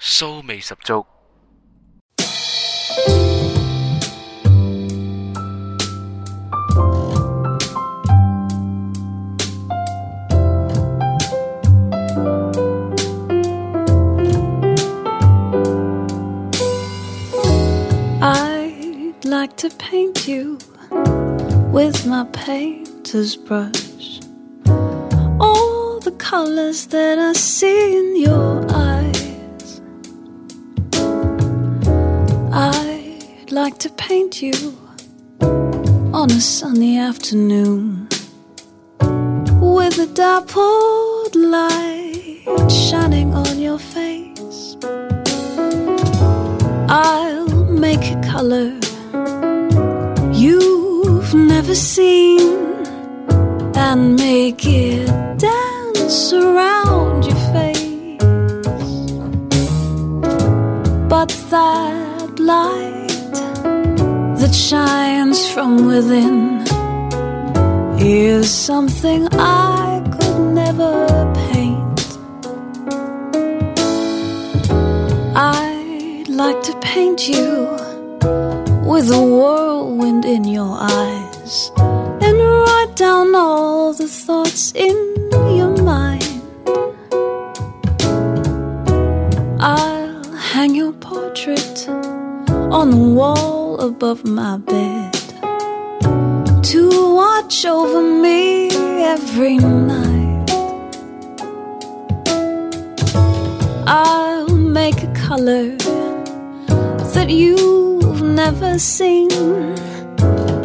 骚味十足。 I'd like to paint you with my painter's brush. All the colors that I see in your like to paint you on a sunny afternoon with a dappled light shining on your face. I'll make a color you've never seen and make it dance around your face. But that light that shines from within is something I could never paint. I'd like to paint you with a whirlwind in your eyes and write down all the thoughts in your mind. I'll hang your portrait on the wall above my bed to watch over me every night. I'll make a color that you've never seen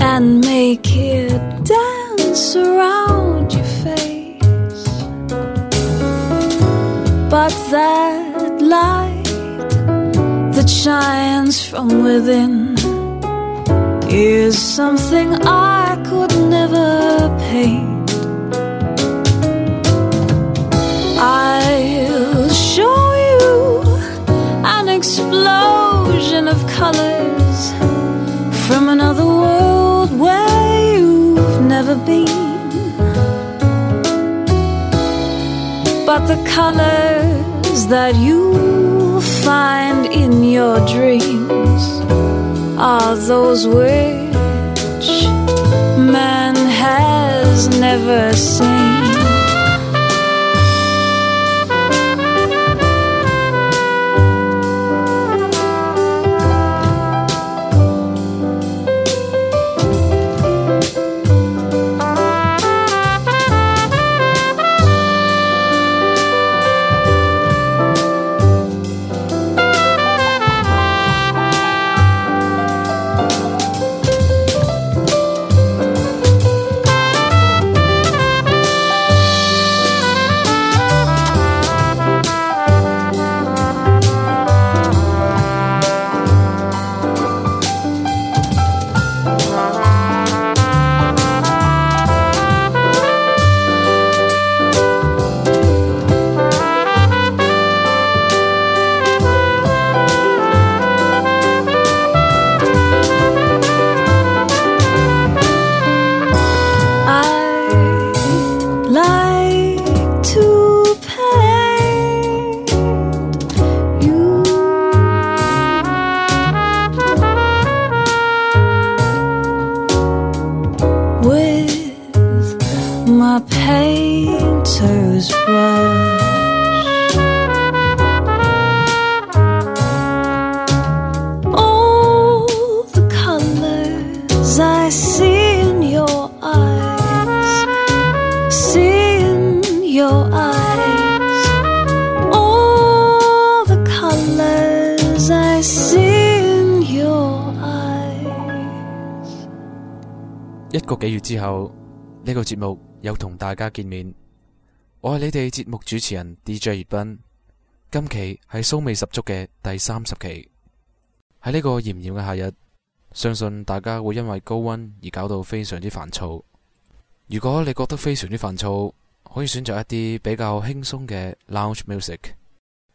and make it dance around your face. But that light that shines from within is something I could never paint. I'll show you an explosion of colors from another world where you've never been. But the colors that you find in your dreams are those which man has never seen. 呢、個節目又同大家見面。我係你哋節目主持人 DJ 葉斌。今期係騷味十足嘅第三十期。喺呢個炎炎嘅夏日，相信大家會因為高溫而搞到非常之煩躁。如果你覺得非常之煩躁，可以選擇一啲比較輕鬆嘅 lounge music，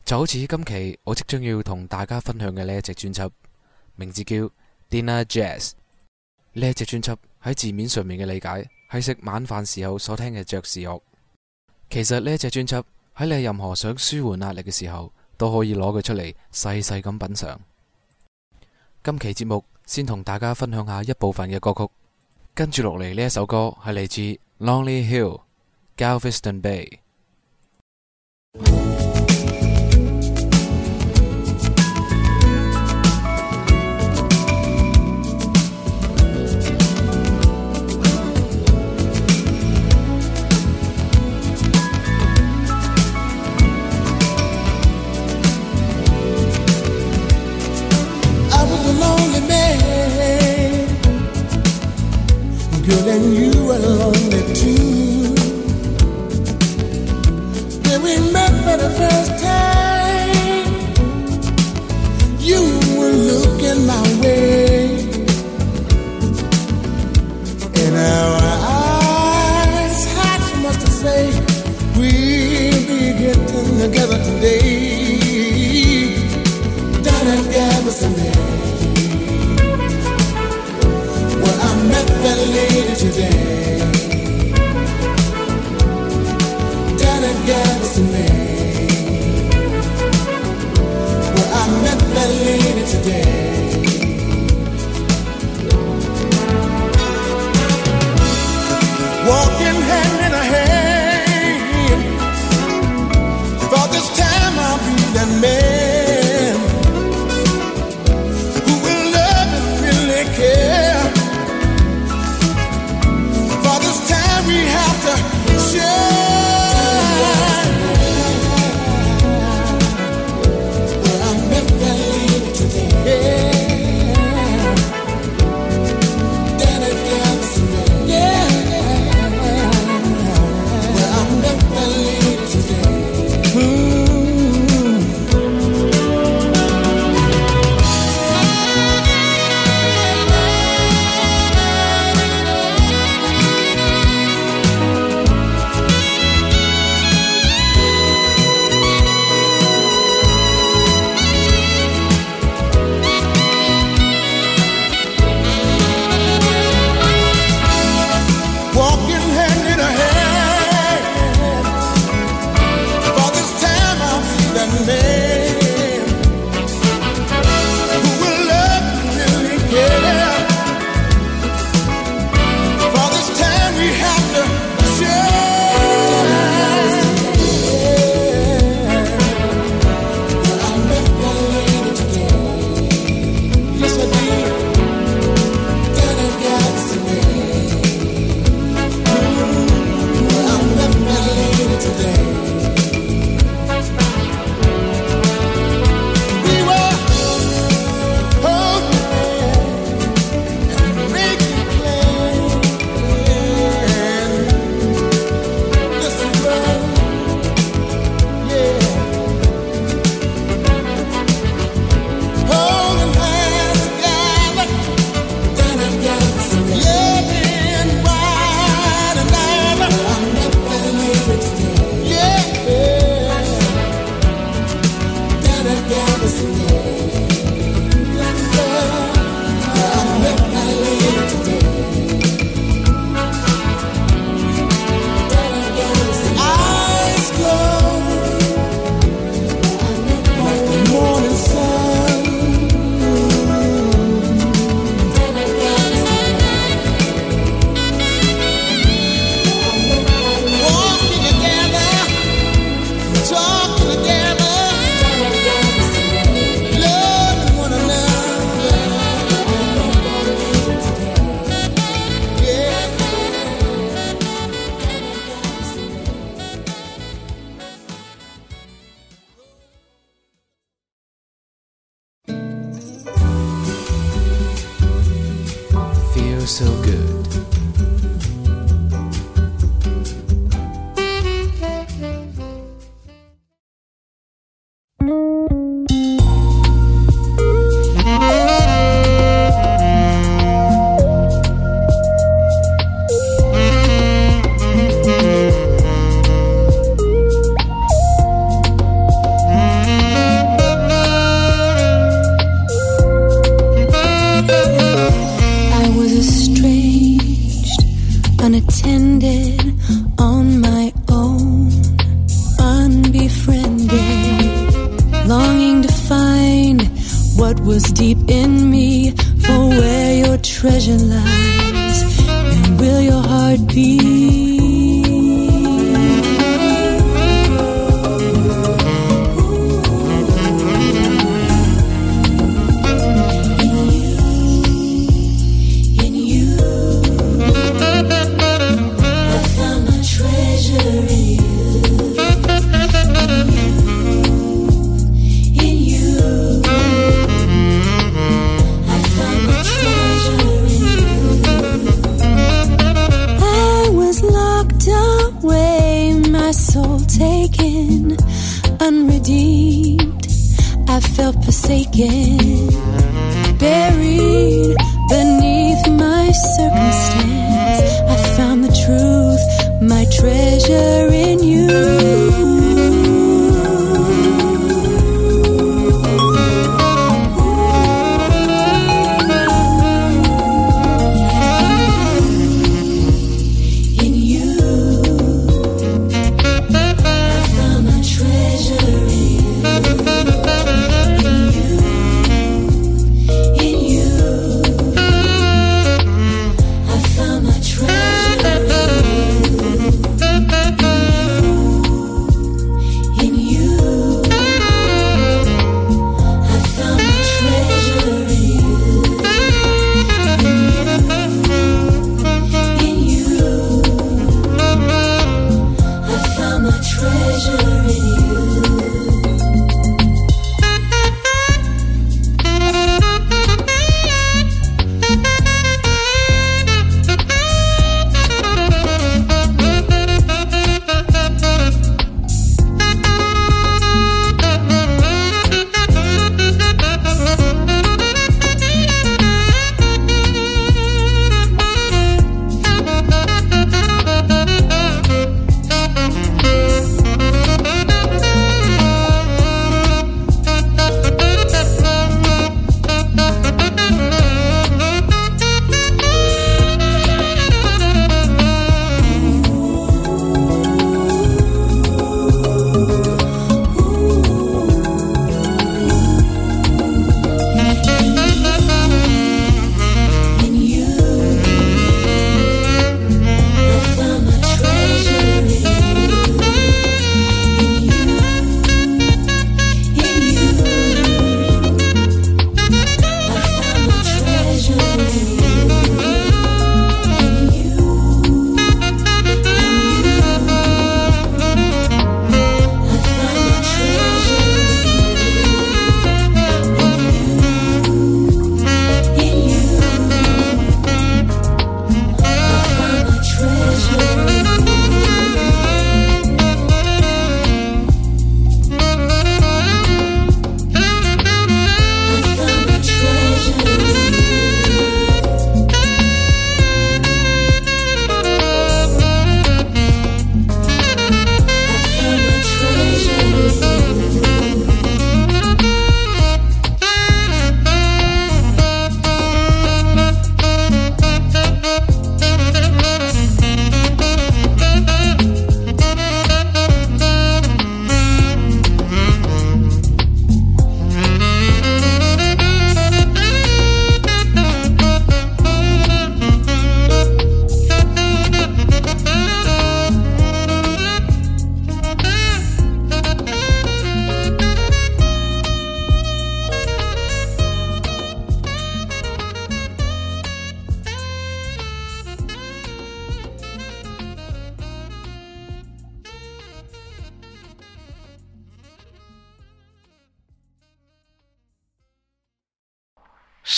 就好似今期我即將要同大家分享嘅呢一隻專輯，名字叫 Dinner Jazz。呢一隻專輯喺字面上面嘅理解系食晚饭时候所听嘅爵士乐。其实呢只专辑喺你任何想舒缓压力嘅时候都可以攞佢出嚟细细咁品尝。今期节目先同大家分享下一部分嘅歌曲。跟住落嚟呢一首歌系嚟自 lonely hill galveston bay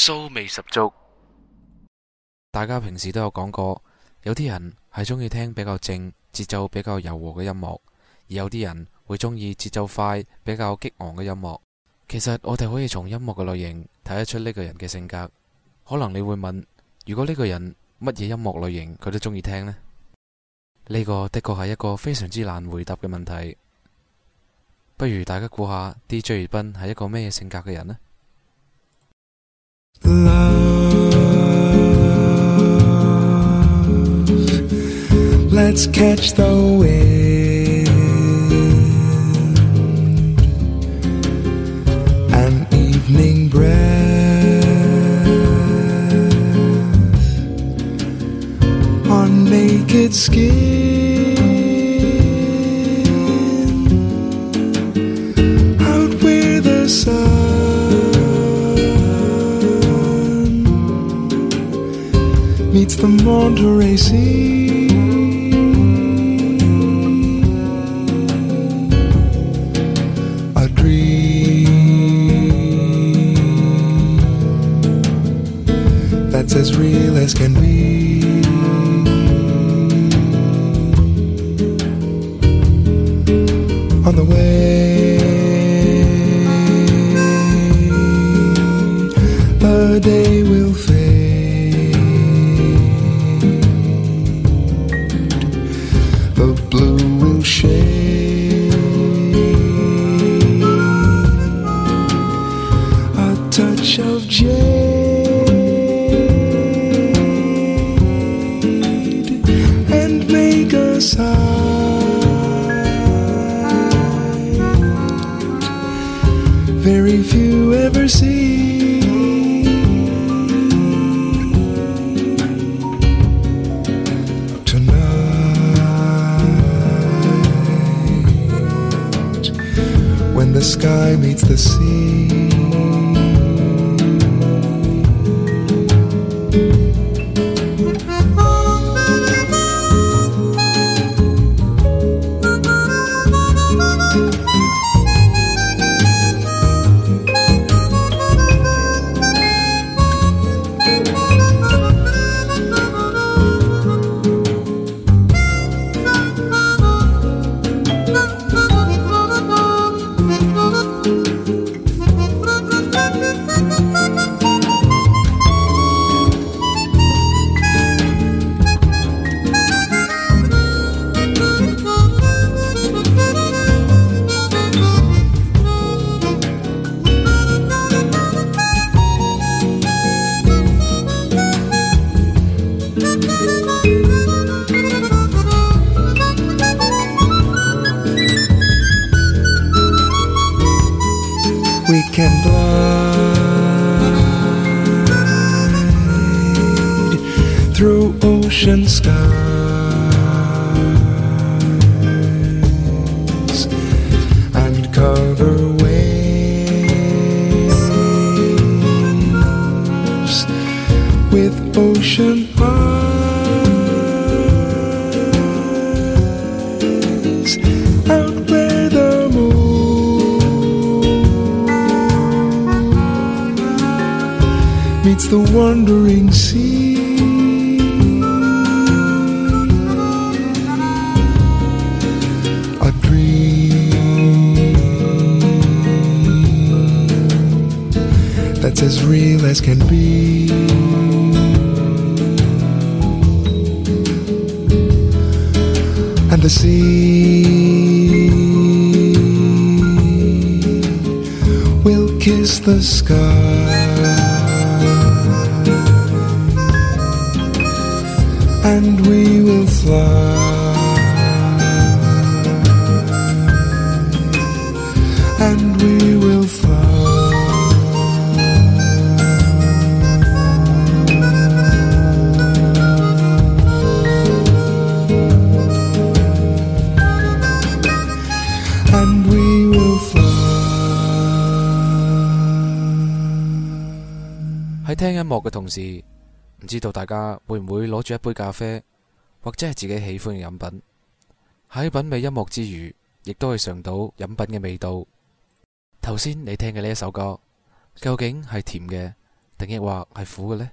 騷味十足。大家平時都有講過，有啲人係中意聽比較靜、節奏比較柔和嘅音樂，而有啲人會中意節奏快、比較激昂嘅音樂。其實我哋可以從音樂嘅類型睇得出呢個人嘅性格。可能你會問，如果呢個人乜嘢音樂類型佢都中意聽呢？呢個的確係一個非常之難回答嘅問題。不如大家估下 DJ 粵斌係一個咩性格嘅人呢？Love, let's catch the wind. An evening breath. On naked skin Monterey Sea. A dream that's as real as can be. On the way, the day will fade. Ocean skies And the sea will kiss the sky. and we will fly. 音樂嘅同時，唔知道大家會唔會攞住一杯咖啡，或者係自己喜歡嘅飲品，喺品味音樂之餘，亦都係嘗到飲品嘅味道。頭先你聽嘅呢一首歌，究竟係甜嘅，定抑或係苦嘅呢？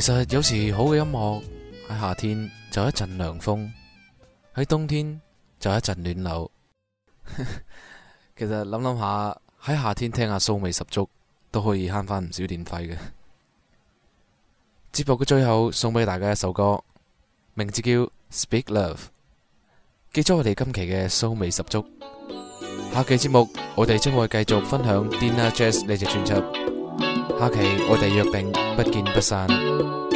其实有时好嘅音乐喺夏天就一阵凉风喺冬天就一阵暖流。其实谂谂下喺夏天听下骚味十足都可以悭翻唔少电费嘅。节目嘅最后送俾大家一首歌名字叫 speak love 记咗我哋今期嘅骚味十足。下期节目我哋将会继续分享 dinner jazz 呢只专辑。下期我哋约定不见不散。